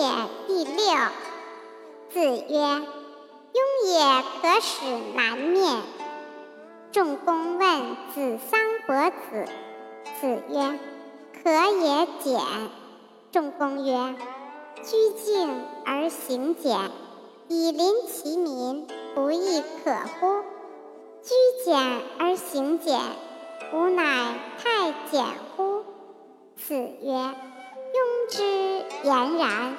也第六。子曰：庸也可使南面。仲公问子桑伯子。子曰：可也简。仲公曰：居敬而行俭，以临其民，不亦可乎？居简而行俭，吾乃太简乎？子曰：庸之言然。